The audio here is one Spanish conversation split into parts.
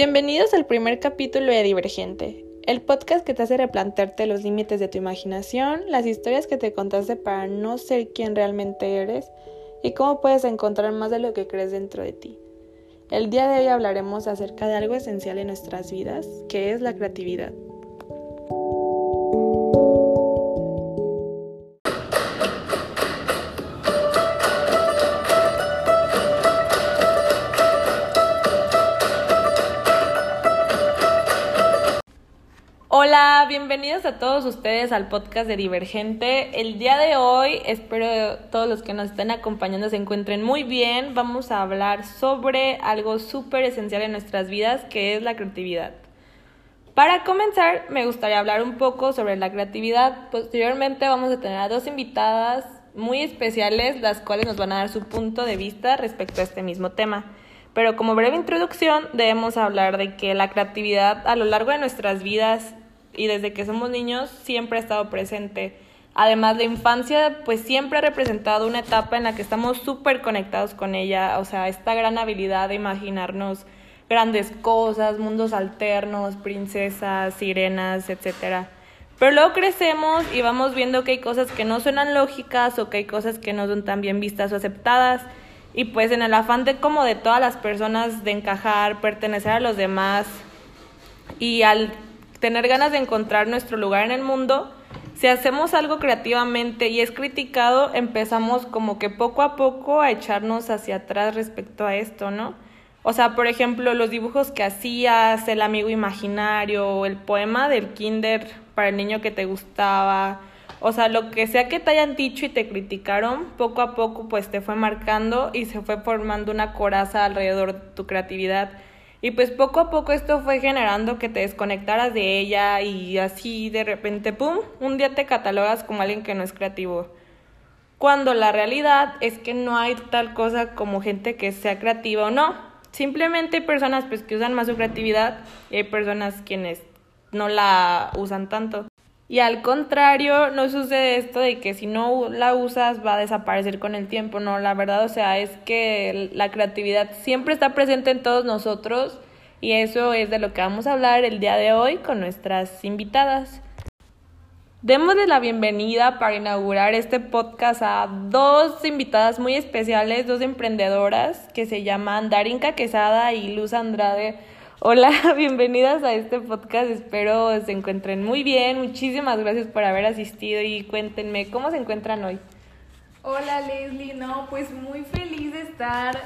Bienvenidos al primer capítulo de Divergente, el podcast que te hace replantearte los límites de tu imaginación, las historias que te contaste para no ser quien realmente eres y cómo puedes encontrar más de lo que crees dentro de ti. El día de hoy hablaremos acerca de algo esencial en nuestras vidas, que es la creatividad. Bienvenidos a todos ustedes al podcast de Divergente. El día de hoy espero todos los que nos estén acompañando se encuentren muy bien. Vamos a hablar sobre algo súper esencial en nuestras vidas que es la creatividad. Para comenzar, me gustaría hablar un poco sobre la creatividad. Posteriormente vamos a tener a dos invitadas muy especiales, las cuales nos van a dar su punto de vista respecto a este mismo tema. Pero como breve introducción, debemos hablar de que la creatividad a lo largo de nuestras vidas y desde que somos niños siempre ha estado presente. Además, la infancia pues siempre ha representado una etapa en la que estamos súper conectados con ella, o sea, esta gran habilidad de imaginarnos grandes cosas, mundos alternos, princesas, sirenas, etc. Pero luego crecemos y vamos viendo que hay cosas que no suenan lógicas o que hay cosas que no son tan bien vistas o aceptadas. Y pues en el afán de como de todas las personas de encajar, pertenecer a los demás y al tener ganas de encontrar nuestro lugar en el mundo, si hacemos algo creativamente y es criticado, empezamos como que poco a poco a echarnos hacia atrás respecto a esto, ¿no? O sea, por ejemplo, los dibujos que hacías, el amigo imaginario, el poema del kinder para el niño que te gustaba, o sea, lo que sea que te hayan dicho y te criticaron, poco a poco pues te fue marcando y se fue formando una coraza alrededor de tu creatividad. Y pues poco a poco esto fue generando que te desconectaras de ella y así de repente, ¡pum!, un día te catalogas como alguien que no es creativo. Cuando la realidad es que no hay tal cosa como gente que sea creativa o no. Simplemente hay personas pues que usan más su creatividad y hay personas quienes no la usan tanto. Y al contrario, no sucede esto de que si no la usas va a desaparecer con el tiempo, no, la verdad, o sea, es que la creatividad siempre está presente en todos nosotros y eso es de lo que vamos a hablar el día de hoy con nuestras invitadas. Démosle la bienvenida para inaugurar este podcast a dos invitadas muy especiales, dos emprendedoras que se llaman Darinka Quesada y Luz Andrade. Hola, bienvenidas a este podcast. Espero se encuentren muy bien. Muchísimas gracias por haber asistido y cuéntenme cómo se encuentran hoy. Hola Leslie, no, pues muy feliz de estar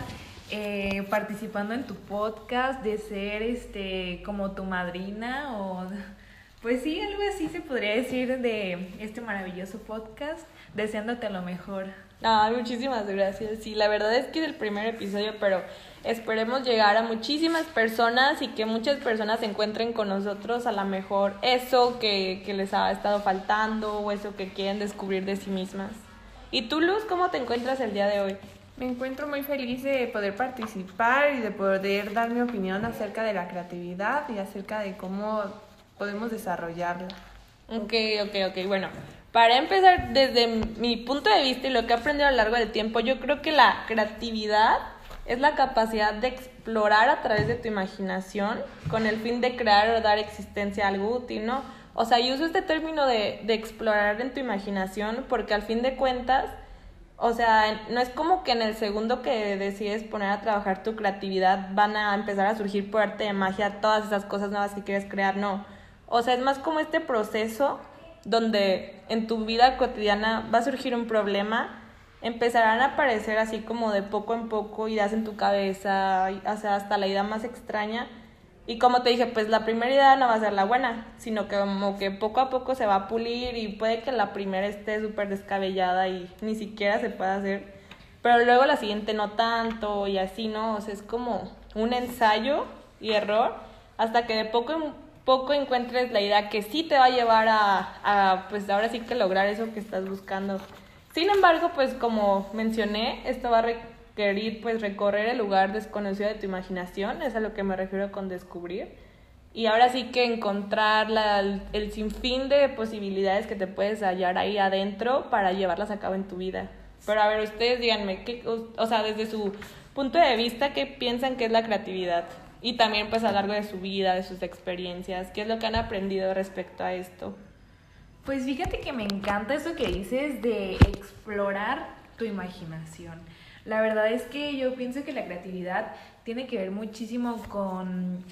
eh, participando en tu podcast, de ser este como tu madrina o pues sí, algo así se podría decir de este maravilloso podcast, deseándote lo mejor. Ay, muchísimas gracias. Sí, la verdad es que es el primer episodio, pero Esperemos llegar a muchísimas personas y que muchas personas se encuentren con nosotros a lo mejor eso que, que les ha estado faltando o eso que quieren descubrir de sí mismas. ¿Y tú, Luz, cómo te encuentras el día de hoy? Me encuentro muy feliz de poder participar y de poder dar mi opinión acerca de la creatividad y acerca de cómo podemos desarrollarla. Ok, ok, ok. Bueno, para empezar, desde mi punto de vista y lo que he aprendido a lo largo del tiempo, yo creo que la creatividad es la capacidad de explorar a través de tu imaginación con el fin de crear o dar existencia a algo útil, ¿no? O sea, yo uso este término de, de explorar en tu imaginación porque al fin de cuentas, o sea, no es como que en el segundo que decides poner a trabajar tu creatividad van a empezar a surgir por arte de magia todas esas cosas nuevas que quieres crear, no. O sea, es más como este proceso donde en tu vida cotidiana va a surgir un problema empezarán a aparecer así como de poco en poco, ideas en tu cabeza, o hasta la idea más extraña. Y como te dije, pues la primera idea no va a ser la buena, sino que como que poco a poco se va a pulir y puede que la primera esté súper descabellada y ni siquiera se pueda hacer, pero luego la siguiente no tanto y así, ¿no? O sea, es como un ensayo y error hasta que de poco en poco encuentres la idea que sí te va a llevar a, a pues ahora sí que lograr eso que estás buscando. Sin embargo, pues como mencioné, esto va a requerir pues recorrer el lugar desconocido de tu imaginación, es a lo que me refiero con descubrir. Y ahora sí que encontrar el, sinfín de posibilidades que te puedes hallar ahí adentro para llevarlas a cabo en tu vida. Pero a ver, ustedes díganme, ¿qué, o sea, desde su punto de vista, ¿qué piensan que es la creatividad? y también pues a lo largo de su vida, de sus experiencias, ¿qué es lo que han aprendido respecto a esto? Pues fíjate que me encanta eso que dices de explorar tu imaginación. La verdad es que yo pienso que la creatividad tiene que ver muchísimo con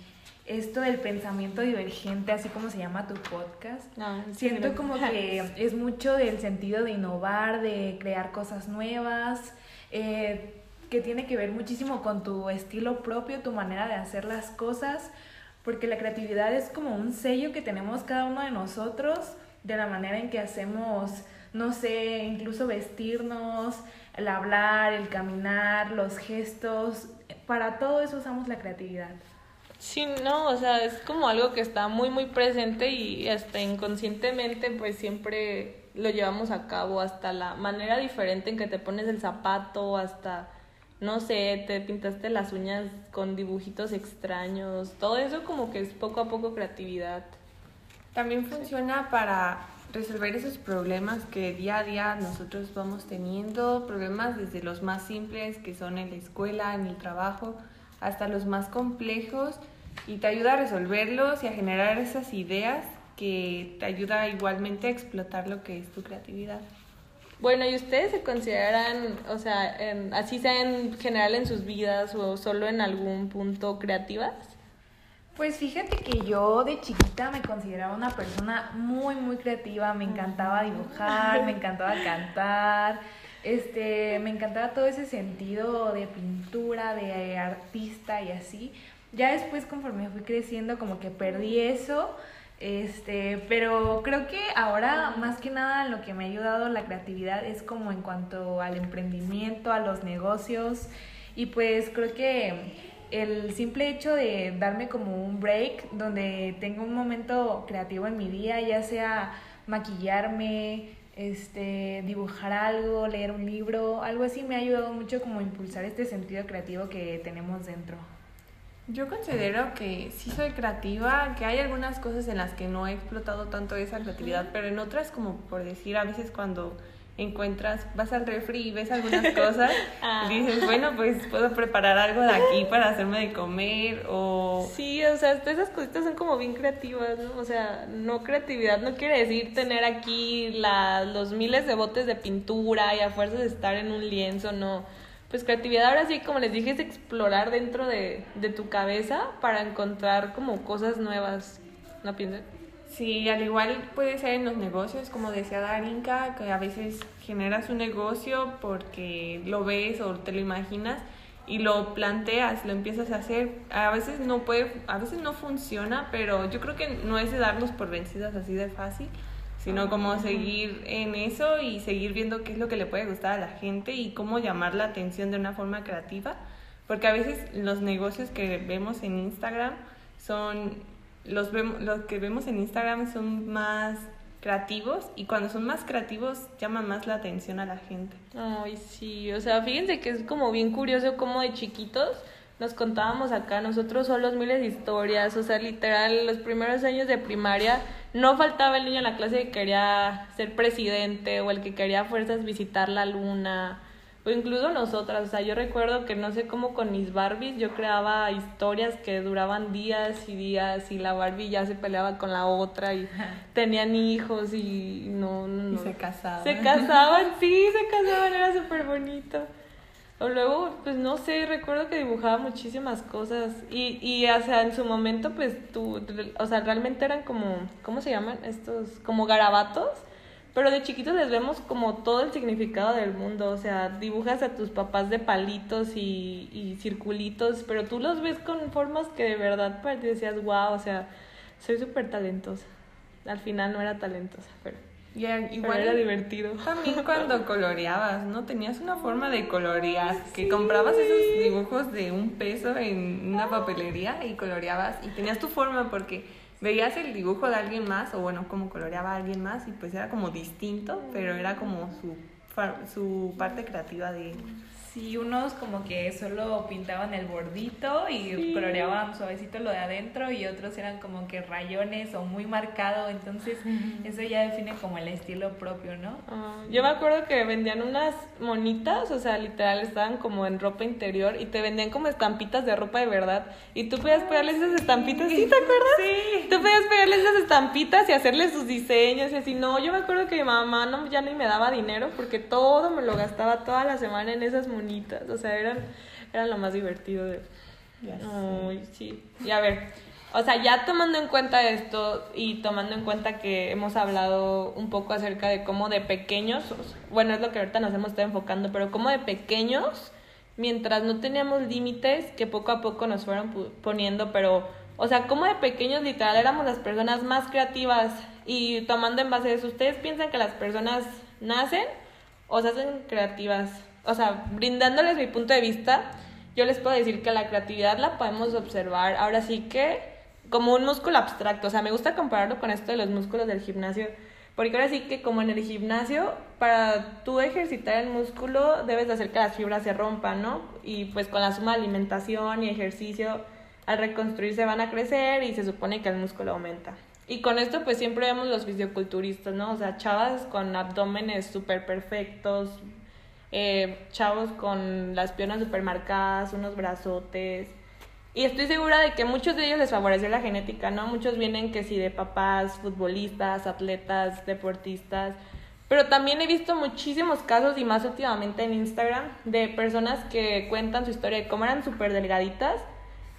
esto del pensamiento divergente, así como se llama tu podcast. Ah, Siento como que es mucho del sentido de innovar, de crear cosas nuevas, eh, que tiene que ver muchísimo con tu estilo propio, tu manera de hacer las cosas, porque la creatividad es como un sello que tenemos cada uno de nosotros, de la manera en que hacemos, no sé, incluso vestirnos, el hablar, el caminar, los gestos, para todo eso usamos la creatividad. Sí, no, o sea, es como algo que está muy, muy presente y hasta inconscientemente pues siempre lo llevamos a cabo, hasta la manera diferente en que te pones el zapato, hasta, no sé, te pintaste las uñas con dibujitos extraños, todo eso como que es poco a poco creatividad. También funciona para resolver esos problemas que día a día nosotros vamos teniendo, problemas desde los más simples que son en la escuela, en el trabajo, hasta los más complejos y te ayuda a resolverlos y a generar esas ideas que te ayuda igualmente a explotar lo que es tu creatividad. Bueno, ¿y ustedes se consideran, o sea, en, así sea en general en sus vidas o solo en algún punto creativas? Pues fíjate que yo de chiquita me consideraba una persona muy, muy creativa. Me encantaba dibujar, me encantaba cantar, este, me encantaba todo ese sentido de pintura, de artista y así. Ya después, conforme fui creciendo, como que perdí eso. Este, pero creo que ahora más que nada lo que me ha ayudado la creatividad es como en cuanto al emprendimiento, a los negocios y pues creo que el simple hecho de darme como un break donde tengo un momento creativo en mi día, ya sea maquillarme, este, dibujar algo, leer un libro, algo así me ha ayudado mucho como a impulsar este sentido creativo que tenemos dentro. Yo considero que sí soy creativa, que hay algunas cosas en las que no he explotado tanto esa creatividad, pero en otras como por decir, a veces cuando encuentras, vas al refri y ves algunas cosas Ah. y dices, bueno, pues puedo preparar algo de aquí para hacerme de comer o... Sí, o sea, hasta esas cositas son como bien creativas, ¿no? O sea, no creatividad no quiere decir tener aquí la, los miles de botes de pintura y a fuerzas de estar en un lienzo, no. Pues creatividad ahora sí, como les dije, es explorar dentro de, de tu cabeza para encontrar como cosas nuevas. ¿No piensan? Sí, al igual puede ser en los negocios, como decía Darinka, que a veces generas un negocio porque lo ves o te lo imaginas y lo planteas, lo empiezas a hacer. A veces no puede, a veces no funciona, pero yo creo que no es de darnos por vencidas así de fácil, sino como seguir en eso y seguir viendo qué es lo que le puede gustar a la gente y cómo llamar la atención de una forma creativa, porque a veces los negocios que vemos en Instagram son los, vemos, los que vemos en Instagram son más creativos y cuando son más creativos llaman más la atención a la gente. Ay, sí, o sea, fíjense que es como bien curioso como de chiquitos nos contábamos acá nosotros solos miles de historias, o sea, literal, los primeros años de primaria no faltaba el niño en la clase que quería ser presidente o el que quería fuerzas visitar la luna, o incluso nosotras, o sea, yo recuerdo que no sé cómo con mis Barbies yo creaba historias que duraban días y días y la Barbie ya se peleaba con la otra y tenían hijos y no. Y se casaban. Se casaban, sí, se casaban, era súper bonito. O luego, pues no sé, recuerdo que dibujaba muchísimas cosas y, y o sea, en su momento, pues tú, o sea, realmente eran como, ¿cómo se llaman? Estos, como garabatos, pero de chiquitos les vemos como todo el significado del mundo, o sea, dibujas a tus papás de palitos y, y circulitos, pero tú los ves con formas que de verdad para ti decías, wow, o sea, soy súper talentosa. Al final no era talentosa, pero igual era divertido. también cuando coloreabas, ¿no? Tenías una forma de colorear, que comprabas esos dibujos de un peso en una papelería y coloreabas y tenías tu forma porque veías el dibujo de alguien más o bueno, cómo coloreaba a alguien más y pues era como distinto, pero era como su, su parte creativa de. Sí, unos como que solo pintaban el bordito y coloreaban suavecito lo de adentro y otros eran como que rayones o muy marcado, entonces eso ya define como el estilo propio, ¿no? Ah, yo me acuerdo que vendían unas monitas, o sea, literal estaban como en ropa interior y te vendían como estampitas de ropa de verdad y tú podías pegarles esas estampitas, ¿sí te acuerdas? Sí. Tú podías pegarles esas estampitas y hacerles sus diseños y así, no, yo me acuerdo que mi mamá no, ya ni me daba dinero porque todo me lo gastaba toda la semana en esas monitas bonitas, o sea, eran, eran lo más divertido de... Ay, sí. Y a ver, o sea, ya tomando en cuenta esto y tomando en cuenta que hemos hablado un poco acerca de cómo de pequeños, bueno, es lo que ahorita nos hemos estado enfocando, pero cómo de pequeños, mientras no teníamos límites, que poco a poco nos fueron poniendo, pero, o sea, cómo de pequeños literal éramos las personas más creativas y tomando en base de eso, ¿ustedes piensan que las personas nacen o se hacen creativas? O sea, brindándoles mi punto de vista, yo les puedo decir que la creatividad la podemos observar ahora sí que como un músculo abstracto. O sea, me gusta compararlo con esto de los músculos del gimnasio. Porque ahora sí que como en el gimnasio, para tú ejercitar el músculo debes de hacer que las fibras se rompan, ¿no? Y pues con la suma de alimentación y ejercicio, al reconstruirse van a crecer y se supone que el músculo aumenta. Y con esto pues siempre vemos los fisioculturistas, ¿no? O sea, chavas con abdómenes súper perfectos, eh, chavos con las piernas super marcadas, unos brazotes. Y estoy segura de que muchos de ellos les favorece la genética, ¿no? Muchos vienen que sí de papás, futbolistas, atletas, deportistas. Pero también he visto muchísimos casos, y más últimamente en Instagram, de personas que cuentan su historia de cómo eran súper delgaditas,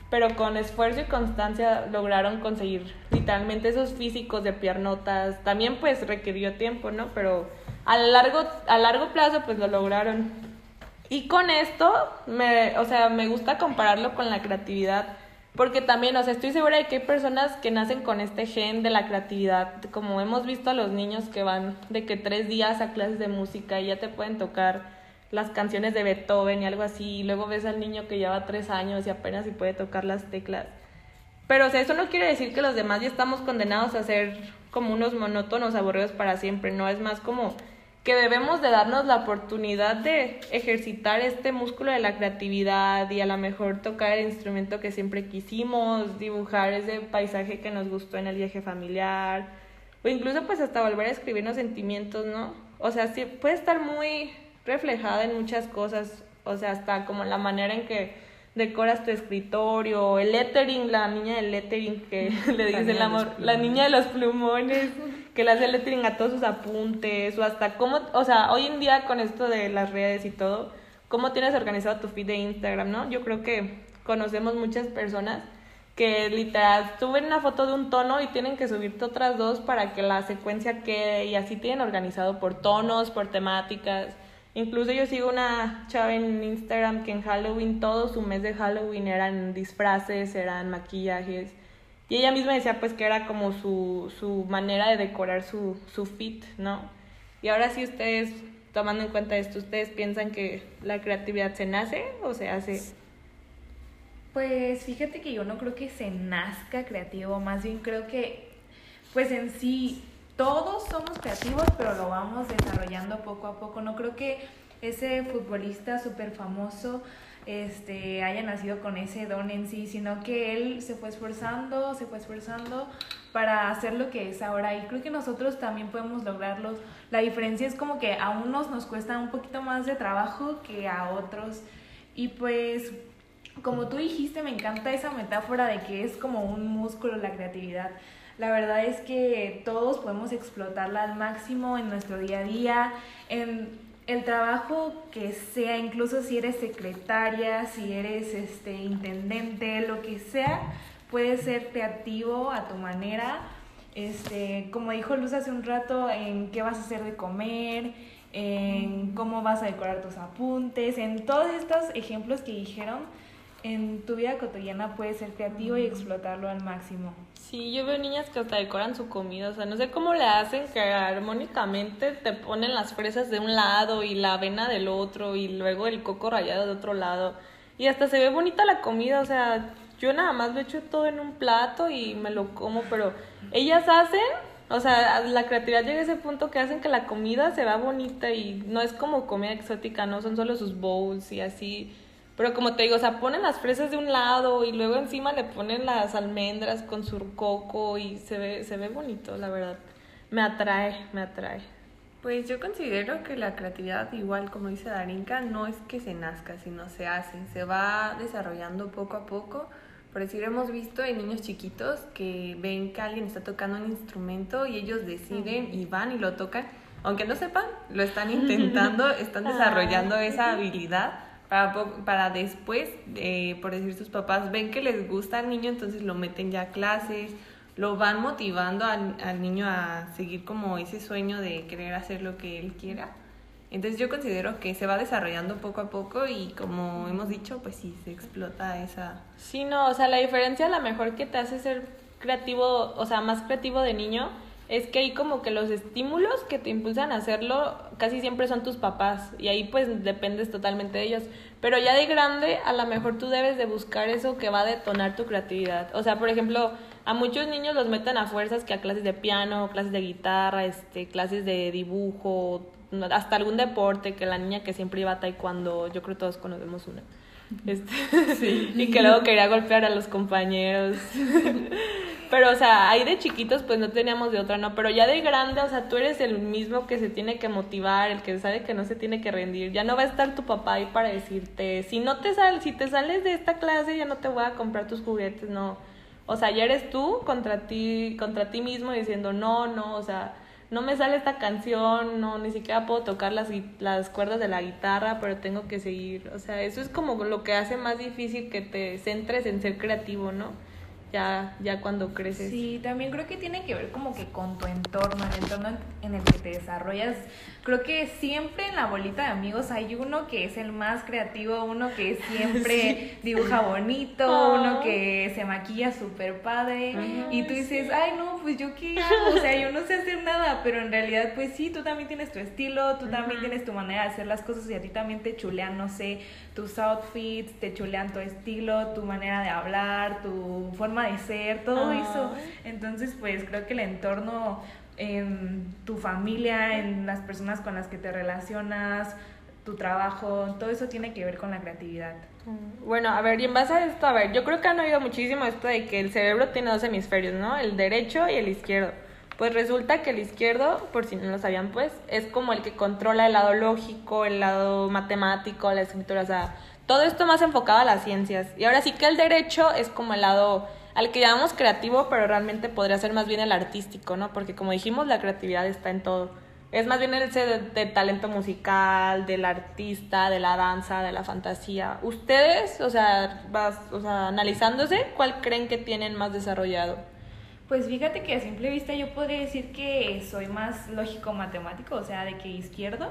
pero con esfuerzo y constancia lograron conseguir literalmente esos físicos de piernotas. También pues requirió tiempo, ¿no? Pero a largo, a largo plazo pues lo lograron. Y con esto, me, o sea, me gusta compararlo con la creatividad, porque también, o sea, estoy segura de que hay personas que nacen con este gen de la creatividad, como hemos visto a los niños que van de que tres días a clases de música y ya te pueden tocar las canciones de Beethoven y algo así, y luego ves al niño que lleva tres años y apenas si puede tocar las teclas. Pero, o sea, eso no quiere decir que los demás ya estamos condenados a ser como unos monótonos aburridos para siempre, no, es más como que debemos de darnos la oportunidad de ejercitar este músculo de la creatividad y a lo mejor tocar el instrumento que siempre quisimos, dibujar ese paisaje que nos gustó en el viaje familiar o incluso pues hasta volver a escribirnos sentimientos, ¿no? O sea, sí puede estar muy reflejada en muchas cosas, o sea, hasta como la manera en que decoras tu escritorio, el lettering, la niña del lettering que le dice el amor, la niña de los plumones, que le hace lettering a todos sus apuntes, o hasta cómo, o sea, hoy en día con esto de las redes y todo, cómo tienes organizado tu feed de Instagram, ¿no? Yo creo que conocemos muchas personas que literal suben una foto de un tono y tienen que subirte otras dos para que la secuencia quede y así tienen organizado por tonos, por temáticas. Incluso yo sigo una chava en Instagram que en Halloween, todo su mes de Halloween eran disfraces, eran maquillajes. Y ella misma decía pues que era como su, su manera de decorar su, su fit, ¿no? Y ahora sí ustedes, tomando en cuenta esto, ¿ustedes piensan que la creatividad se nace o se hace? Pues fíjate que yo no creo que se nazca creativo, más bien creo que pues en sí todos somos creativos, pero lo vamos desarrollando poco a poco. No creo que ese futbolista súper famoso este, haya nacido con ese don en sí, sino que él se fue esforzando, se fue esforzando para hacer lo que es ahora. Y creo que nosotros también podemos lograrlo. La diferencia es como que a unos nos cuesta un poquito más de trabajo que a otros. Y pues, como tú dijiste, me encanta esa metáfora de que es como un músculo la creatividad. La verdad es que todos podemos explotarla al máximo en nuestro día a día, en el trabajo que sea, incluso si eres secretaria, si eres este intendente, lo que sea, puedes ser creativo a tu manera. Este, como dijo Luz hace un rato, en qué vas a hacer de comer, en cómo vas a decorar tus apuntes, en todos estos ejemplos que dijeron, en tu vida cotidiana puedes ser creativo y explotarlo al máximo. Sí, yo veo niñas que hasta decoran su comida, o sea, no sé cómo le hacen que armónicamente te ponen las fresas de un lado y la avena del otro y luego el coco rallado de otro lado. Y hasta se ve bonita la comida, o sea, yo nada más lo echo todo en un plato y me lo como, pero ellas hacen O sea, la creatividad llega a ese punto que hacen que la comida se vea bonita y no es como comida exótica, no son solo sus bowls y así. Pero como te digo, o sea, ponen las fresas de un lado y luego encima le ponen las almendras con su coco y se ve, se ve bonito, la verdad. Me atrae, me atrae. Pues yo considero que la creatividad, igual como dice Darinka, no es que se nazca, sino se hace, se va desarrollando poco a poco por decir, hemos visto en niños chiquitos que ven que alguien está tocando un instrumento y ellos deciden y van y lo tocan. Aunque no sepan, lo están intentando, están ah. desarrollando esa habilidad para, para después, eh, por decir, sus papás ven que les gusta al niño, entonces lo meten ya a clases, lo van motivando al, al niño a seguir como ese sueño de querer hacer lo que él quiera. Entonces yo considero que se va desarrollando poco a poco y como hemos dicho, pues sí, se explota esa... Sí, no, o sea, la diferencia la mejor que te hace ser creativo, o sea, más creativo de niño, es que hay como que los estímulos que te impulsan a hacerlo casi siempre son tus papás y ahí pues dependes totalmente de ellos. Pero ya de grande, a lo mejor tú debes de buscar eso que va a detonar tu creatividad. O sea, por ejemplo, a muchos niños los meten a fuerzas que a clases de piano, clases de guitarra, este, clases de dibujo, hasta algún deporte, que la niña que siempre iba a taekwondo, yo creo que todos conocemos una. Este, y que luego quería golpear a los compañeros. Pero, o sea, ahí de chiquitos pues no teníamos de otra, ¿no? Pero ya de grande, o sea, tú eres el mismo que se tiene que motivar, el que sabe que no se tiene que rendir. Ya no va a estar tu papá ahí para decirte, si no te sales, si te sales de esta clase ya no te voy a comprar tus juguetes, no. O sea, ya eres tú contra ti, contra ti mismo diciendo, no, no, o sea, no me sale esta canción, no, ni siquiera puedo tocar las, las cuerdas de la guitarra, pero tengo que seguir. O sea, eso es como lo que hace más difícil que te centres en ser creativo, ¿no? Ya, ya cuando creces. Sí, también creo que tiene que ver como que con tu entorno, el entorno en el que te desarrollas. Creo que siempre en la bolita de amigos hay uno que es el más creativo, uno que siempre dibuja bonito, uno que se maquilla súper padre. y tú dices, ay no, pues yo qué hago, o sea, yo no sé hacer nada, pero en realidad pues sí, tú también tienes tu estilo, tú también tienes tu manera de hacer las cosas y a ti también te chulean, no sé, tus outfits, te chulean tu estilo, tu manera de hablar, tu forma de ser, todo eso. Entonces, pues creo que el entorno en tu familia, en las personas con las que te relacionas, tu trabajo, todo eso tiene que ver con la creatividad. Mm, bueno, a ver, y en base a esto, a ver, yo creo que han oído muchísimo esto de que el cerebro tiene dos hemisferios, ¿no? El derecho y el izquierdo. Pues resulta que el izquierdo, por si no lo sabían, pues, es como el que controla el lado lógico, el lado matemático, la escritura, o sea, todo esto más enfocado a las ciencias. Y ahora sí que el derecho es como el lado al que llamamos creativo, pero realmente podría ser más bien el artístico, ¿no? Porque como dijimos, la creatividad está en todo. Es más bien ese de, talento musical, del artista, de la danza, de la fantasía. Ustedes, o sea, vas, o sea, analizándose, ¿cuál creen que tienen más desarrollado? Pues fíjate que a simple vista yo podría decir que soy más lógico matemático, o sea, de que izquierdo,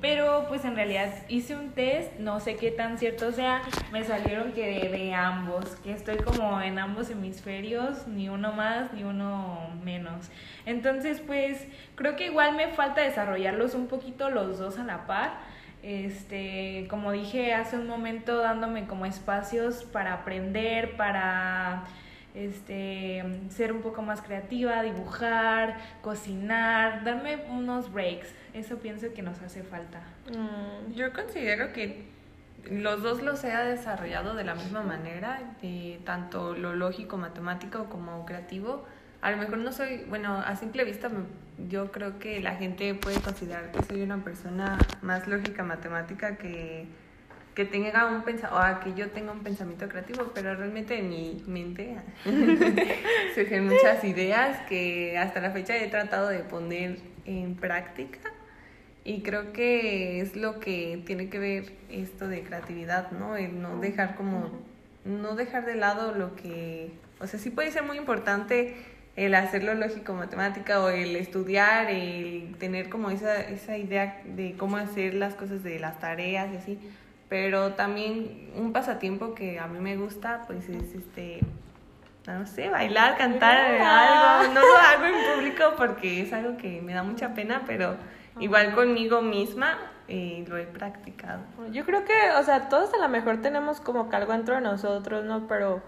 pero pues en realidad hice un test, no sé qué tan cierto sea, me salieron que de, ambos, que estoy como en ambos hemisferios, ni uno más ni uno menos. Entonces, pues creo que igual me falta desarrollarlos un poquito los dos a la par. Este, como dije hace un momento, dándome como espacios para aprender, para este, ser un poco más creativa, dibujar, cocinar, darme unos breaks. Eso pienso que nos hace falta. Mm, yo considero que los dos los he desarrollado de la misma manera, de tanto lo lógico, matemático como creativo. A lo mejor no soy, bueno, a simple vista yo creo que la gente puede considerar que soy una persona más lógica matemática que que tenga un o que yo tenga un pensamiento creativo, pero realmente en mi mente surgen muchas ideas que hasta la fecha he tratado de poner en práctica y creo que es lo que tiene que ver esto de creatividad, ¿no? El no dejar como no dejar de lado lo que, o sea, sí puede ser muy importante el hacerlo lógico matemática o el estudiar, el tener como esa esa idea de cómo hacer las cosas de las tareas y así, pero también un pasatiempo que a mí me gusta, pues es este, no sé, bailar, cantar algo. No lo hago en público porque es algo que me da mucha pena, pero igual conmigo misma eh, lo he practicado. Yo creo que, o sea, todos a lo mejor tenemos como que algo dentro de nosotros, ¿no? Pero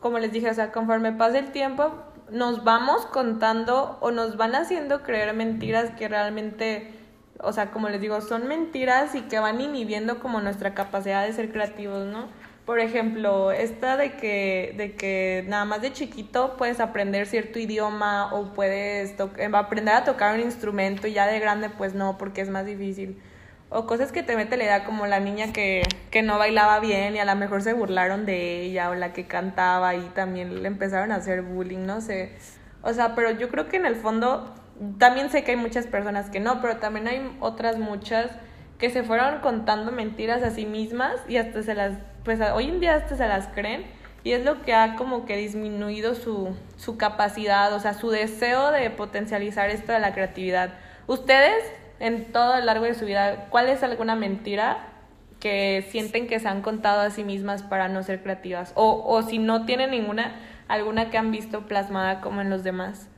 como les dije, o sea, conforme pasa el tiempo, nos vamos contando o nos van haciendo creer mentiras que realmente, o sea, como les digo, son mentiras y que van inhibiendo como nuestra capacidad de ser creativos, ¿no? Por ejemplo, esta de que, de que nada más de chiquito puedes aprender cierto idioma o puedes aprender a tocar un instrumento y ya de grande pues no, porque es más difícil. O cosas que te mete la idea como la niña que, que no bailaba bien y a lo mejor se burlaron de ella o la que cantaba y también le empezaron a hacer bullying, no sé. O sea, pero yo creo que en el fondo también sé que hay muchas personas que no, pero también hay otras muchas que se fueron contando mentiras a sí mismas y hasta se las, pues hoy en día hasta se las creen y es lo que ha como que disminuido su, su capacidad, o sea, su deseo de potencializar esto de la creatividad. Ustedes en todo el largo de su vida, ¿cuál es alguna mentira que sienten que se han contado a sí mismas para no ser creativas? O, o si no tienen ninguna, alguna que han visto plasmada como en los demás.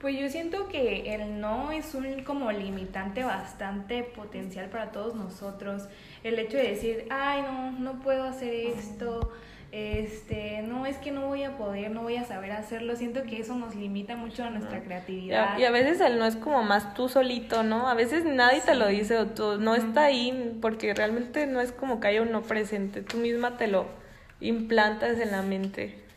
Pues yo siento que el no es un como limitante bastante potencial para todos nosotros. El hecho de decir, ay, no, no puedo hacer esto, este, no, es que no voy a poder, no voy a saber hacerlo. Siento que eso nos limita mucho a nuestra creatividad. Y a, veces el no es como más tú solito, ¿no? A veces nadie te lo dice o tú no está ahí porque realmente no es como que haya un no presente. Tú misma te lo implantas en la mente.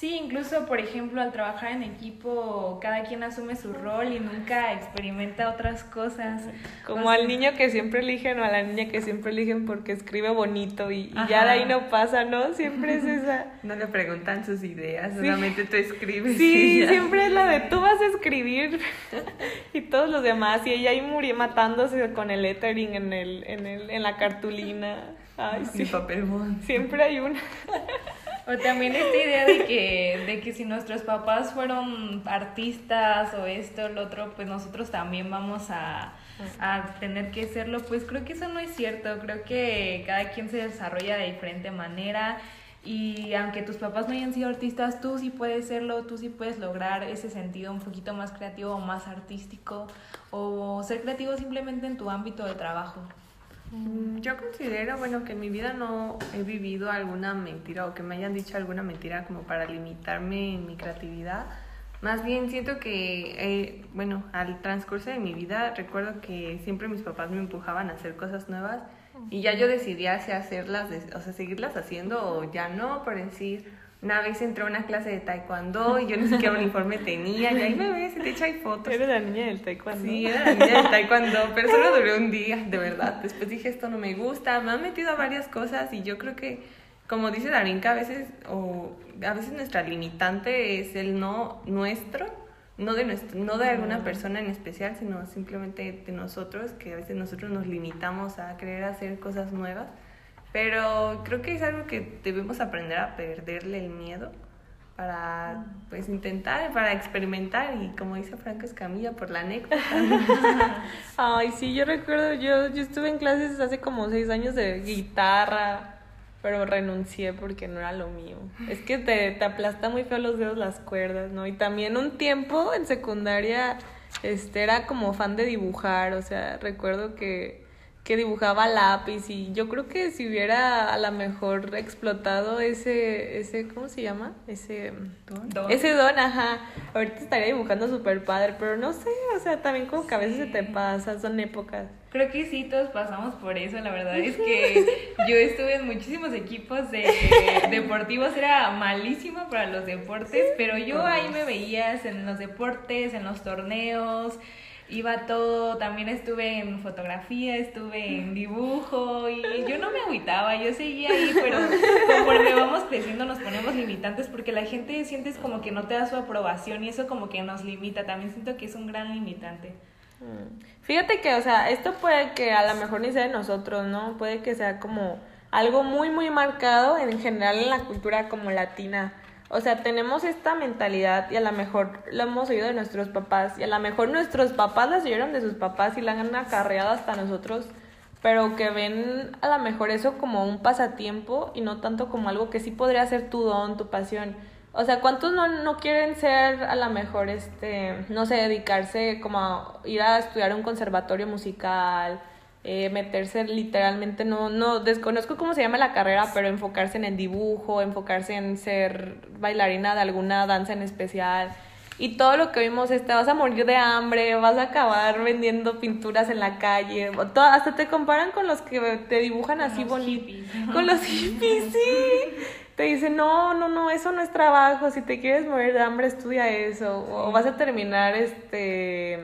Sí, incluso, por ejemplo, al trabajar en equipo, cada quien asume su rol y nunca experimenta otras cosas. Como al niño que siempre eligen o a la niña que siempre eligen porque escribe bonito y, ya de ahí no pasa, ¿no? Siempre es esa. No le preguntan sus ideas, solamente tú escribes. Sí, siempre es la de tú vas a escribir y todos los demás. Y ella ahí murió matándose con el lettering en, el, en, el, en la cartulina. Ay, sí. papel Siempre hay una. O también esta idea de que, de que si nuestros papás fueron artistas o esto lo otro, pues nosotros también vamos a, a tener que serlo. Pues creo que eso no es cierto. Creo que cada quien se desarrolla de diferente manera. Y aunque tus papás no hayan sido artistas, tú sí puedes serlo, tú sí puedes lograr ese sentido un poquito más creativo o más artístico o ser creativo simplemente en tu ámbito de trabajo. Mm, yo considero, bueno, que en mi vida no he vivido alguna mentira o que me hayan dicho alguna mentira como para limitarme en mi creatividad. Más bien siento que, eh, bueno, al transcurso de mi vida recuerdo que siempre mis papás me empujaban a hacer cosas nuevas y ya yo decidía si hacerlas, o sea, seguirlas haciendo o ya no, por decir, una vez entré a una clase de taekwondo y yo ni siquiera uniforme tenía. Y ahí me ves y te echa fotos. Eres la niña del taekwondo. Sí, era la niña del taekwondo, pero solo duré un día, de verdad. Después dije, esto no me gusta. Me han metido a varias cosas y yo creo que, como dice Darinka, a veces, o a veces nuestra limitante es el no nuestro, no de, nuestro, no de alguna persona en especial, sino simplemente de nosotros, que a veces nosotros nos limitamos a querer hacer cosas nuevas. Pero creo que es algo que debemos aprender a perderle el miedo para pues intentar, para experimentar y como dice Franco Escamilla, por la anécdota. Ay, sí, yo recuerdo, yo, yo estuve en clases hace como seis años de guitarra, pero renuncié porque no era lo mío. Es que te, te aplasta muy feo los dedos las cuerdas, ¿no? Y también un tiempo en secundaria este, era como fan de dibujar, o sea, recuerdo que que dibujaba lápiz y yo creo que si hubiera a lo mejor explotado ese, ese ¿cómo se llama? Ese don. Ese don, ajá. Ahorita estaría dibujando súper padre, pero no sé, o sea, también como que a veces se te pasa, son épocas. Creo que sí, todos pasamos por eso, la verdad es que yo estuve en muchísimos equipos de, deportivos, era malísima para los deportes, pero yo ahí me veías en los deportes, en los torneos, iba todo, también estuve en fotografía, estuve en dibujo y yo no me agüitaba, yo seguía ahí, pero conforme vamos creciendo nos ponemos limitantes porque la gente sientes como que no te da su aprobación y eso como que nos limita, también siento que es un gran limitante. Mm. Fíjate que, o sea, esto puede que a lo mejor ni sea de nosotros, ¿no? Puede que sea como algo muy, muy marcado en general en la cultura como latina o sea, tenemos esta mentalidad y a lo mejor lo hemos oído de nuestros papás y a lo mejor nuestros papás la oyeron de sus papás y la han acarreado hasta nosotros, pero que ven a lo mejor eso como un pasatiempo y no tanto como algo que sí podría ser tu don, tu pasión. O sea, ¿cuántos no, no quieren ser a lo mejor, este, no sé, dedicarse como a ir a estudiar un conservatorio musical, eh, meterse literalmente, no, no, desconozco cómo se llama la carrera, pero enfocarse en el dibujo, enfocarse en ser bailarina de alguna danza en especial. Y todo lo que vimos es, te vas a morir de hambre, vas a acabar vendiendo pinturas en la calle, todo, hasta te comparan con los que te dibujan así bonitos. Con los hippies, sí. Te dicen, no, no, no, eso no es trabajo, si te quieres morir de hambre, estudia eso. O vas a terminar, este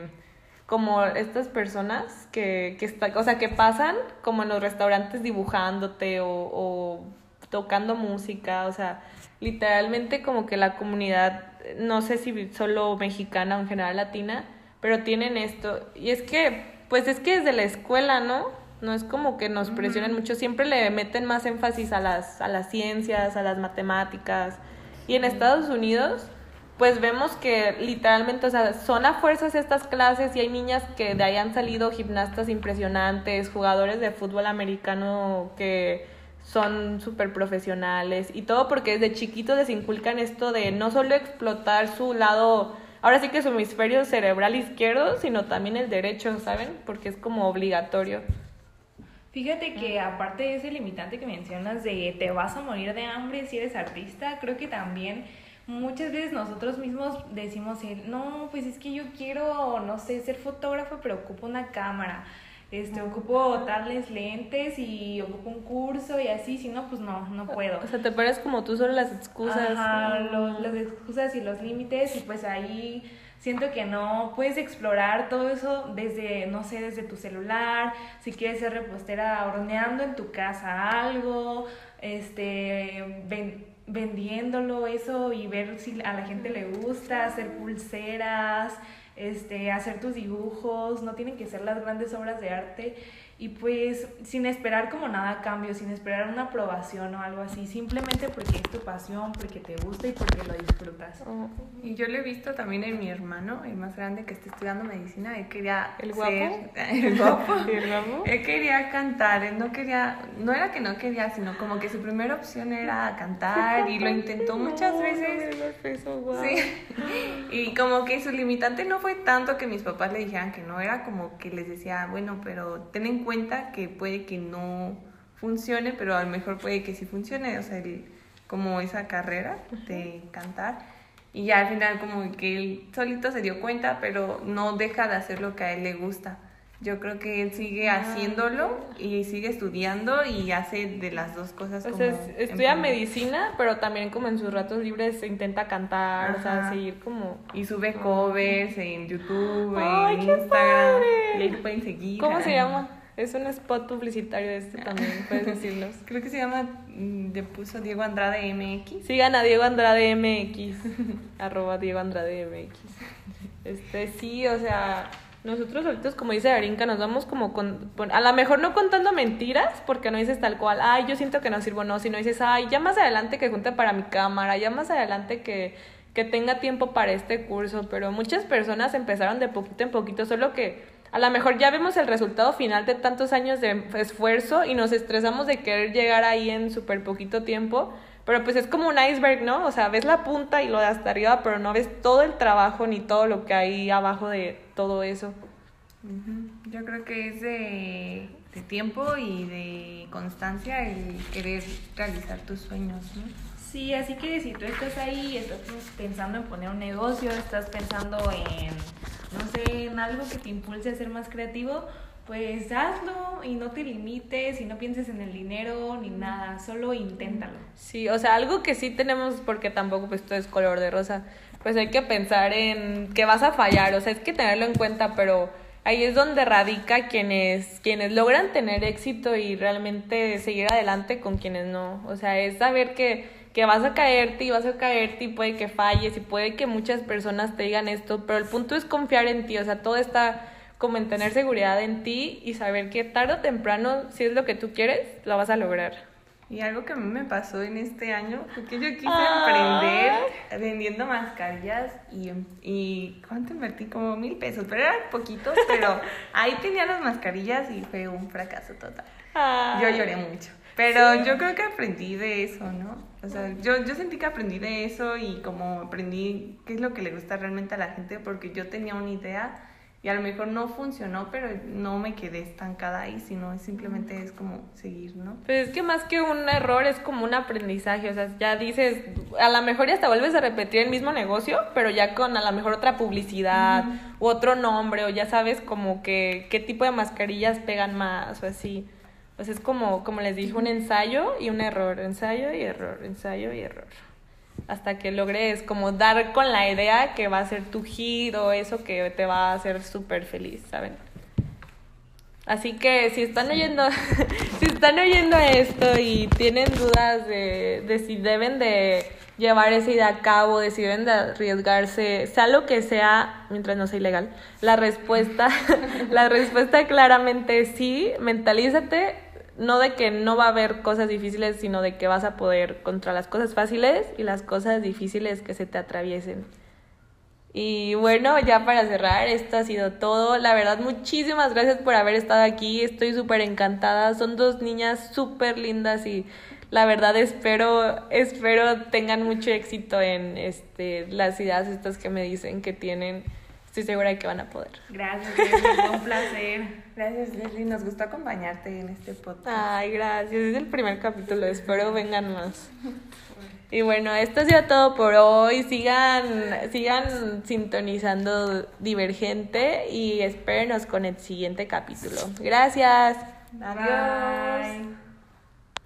como estas personas que, que, está, o sea, que pasan como en los restaurantes dibujándote o, o tocando música, o sea, literalmente como que la comunidad, no sé si solo mexicana o en general latina, pero tienen esto. Y es que, pues es que desde la escuela, ¿no? No es como que nos presionen mucho, siempre le meten más énfasis a las, a las ciencias, a las matemáticas. Y en Estados Unidos, pues vemos que literalmente, o sea, son a fuerzas estas clases y hay niñas que de ahí han salido gimnastas impresionantes, jugadores de fútbol americano que son súper profesionales y todo porque desde chiquitos les inculcan esto de no solo explotar su lado, ahora sí que su hemisferio cerebral izquierdo, sino también el derecho, ¿saben? Porque es como obligatorio. Fíjate que aparte de ese limitante que mencionas de te vas a morir de hambre si eres artista, creo que también muchas veces nosotros mismos decimos, no, pues es que yo quiero, no sé, ser fotógrafo, pero ocupo una cámara, este, ocupo tales lentes y ocupo un curso y así, si no, pues no, no puedo. O sea, te pares como tú solo las excusas. Ajá, las excusas y los límites y pues ahí siento que no puedes explorar todo eso desde, no sé, desde tu celular, si quieres ser repostera horneando en tu casa algo, este, vendiéndolo eso y ver si a la gente le gusta, hacer pulseras, este, hacer tus dibujos, no tienen que ser las grandes obras de arte y pues sin esperar como nada a cambio, sin esperar una aprobación o algo así, simplemente porque es tu pasión, porque te gusta y porque lo disfrutas. Oh. Y yo lo he visto también en mi hermano, el más grande que está estudiando medicina, él quería el guapo, el guapo, ¿El guapo? él quería cantar, él no quería, no era que no quería, sino como que su primera opción era cantar y lo intentó muchas veces. Sí. Y como que su limitante no fue tanto que mis papás le dijeran que no, era como que les decía, bueno, pero ten en cuenta que puede que no funcione, pero a lo mejor puede que sí funcione, o sea, como esa carrera de cantar. Y ya al final como que él solito se dio cuenta, pero no deja de hacer lo que a él le gusta. Yo creo que él sigue ah, haciéndolo y sigue estudiando y hace de las dos cosas. Pues como estudia medicina, pero también como en sus ratos libres intenta cantar, o sea, seguir como... Y sube covers en YouTube, en Instagram. Y ahí pueden seguir. ¿Cómo se llama? Es un spot publicitario este también, puedes decirnos. Creo que se llama, mm, le puso Diego Andrade MX. Sigan a Diego Andrade MX, arroba Diego Andrade MX. Este, sí, o sea, nosotros ahorita, como dice Darinka, nos vamos como con, a lo mejor no contando mentiras, porque no dices tal cual, ay, yo siento que no sirvo, no, sino dices, ay, ya más adelante que junte para mi cámara, ya más adelante que, que tenga tiempo para este curso, pero muchas personas empezaron de poquito en poquito, solo que a lo mejor ya vemos el resultado final de tantos años de esfuerzo y nos estresamos de querer llegar ahí en súper poquito tiempo, pero pues es como un iceberg, ¿no? O sea, ves la punta y lo de hasta arriba, pero no ves todo el trabajo ni todo lo que hay abajo de todo eso. Yo creo que es de, de tiempo y de constancia el querer realizar tus sueños, ¿no? Sí, así que si tú estás ahí, estás pensando en poner un negocio, estás pensando en no sé, en algo que te impulse a ser más creativo, pues hazlo y no te limites y no pienses en el dinero ni nada, solo inténtalo. Sí, o sea, algo que sí tenemos, porque tampoco pues todo es color de rosa, pues hay que pensar en que vas a fallar, o sea, es que tenerlo en cuenta, pero ahí es donde radica quienes, quienes logran tener éxito y realmente seguir adelante con quienes no, o sea, es saber que que vas a caerte y vas a caerte y puede que falles y puede que muchas personas te digan esto, pero el punto es confiar en ti, o sea, todo está como en tener seguridad en ti y saber que tarde o temprano, si es lo que tú quieres, lo vas a lograr. Y algo que a mí me pasó en este año fue que yo quise emprender vendiendo mascarillas y, y ¿cuánto invertí? Como mil pesos, pero eran poquitos, pero ahí tenía las mascarillas y fue un fracaso total. Yo lloré mucho. Pero yo creo que aprendí de eso, ¿no? O sea, yo, yo sentí que aprendí de eso y como aprendí qué es lo que le gusta realmente a la gente, porque yo tenía una idea y a lo mejor no funcionó, pero no me quedé estancada ahí, sino simplemente es como seguir, ¿no? Pues es que más que un error es como un aprendizaje, o sea, ya dices, a lo mejor ya hasta vuelves a repetir el mismo negocio, pero ya con a lo mejor otra publicidad u otro nombre, o ya sabes como que qué tipo de mascarillas pegan más o así. Pues es como, como les dije, un ensayo y un error, ensayo y error, ensayo y error hasta que logres como dar con la idea que va a ser tu hit o eso que te va a hacer súper feliz, ¿saben? Así que si están oyendo, si están oyendo esto y tienen dudas de, de si deben de llevar esa idea a cabo, de si deben de arriesgarse, sea lo que sea, mientras no sea ilegal, la respuesta, la respuesta claramente es sí, mentalízate, no de que no va a haber cosas difíciles, sino de que vas a poder contra las cosas fáciles y las cosas difíciles que se te atraviesen. Y bueno, ya para cerrar, esto ha sido todo. La verdad, muchísimas gracias por haber estado aquí. Estoy súper encantada. Son dos niñas súper lindas y la verdad espero, espero tengan mucho éxito en este, las ideas estas que me dicen que tienen estoy segura de que van a poder. Gracias, un placer. Gracias, Leslie. Nos gustó acompañarte en este podcast. Ay, gracias. Es el primer capítulo. Espero vengan más. Y bueno, esto ha sido todo por hoy. Sigan, sigan sintonizando Divergente y espérenos con el siguiente capítulo. Gracias. Adiós.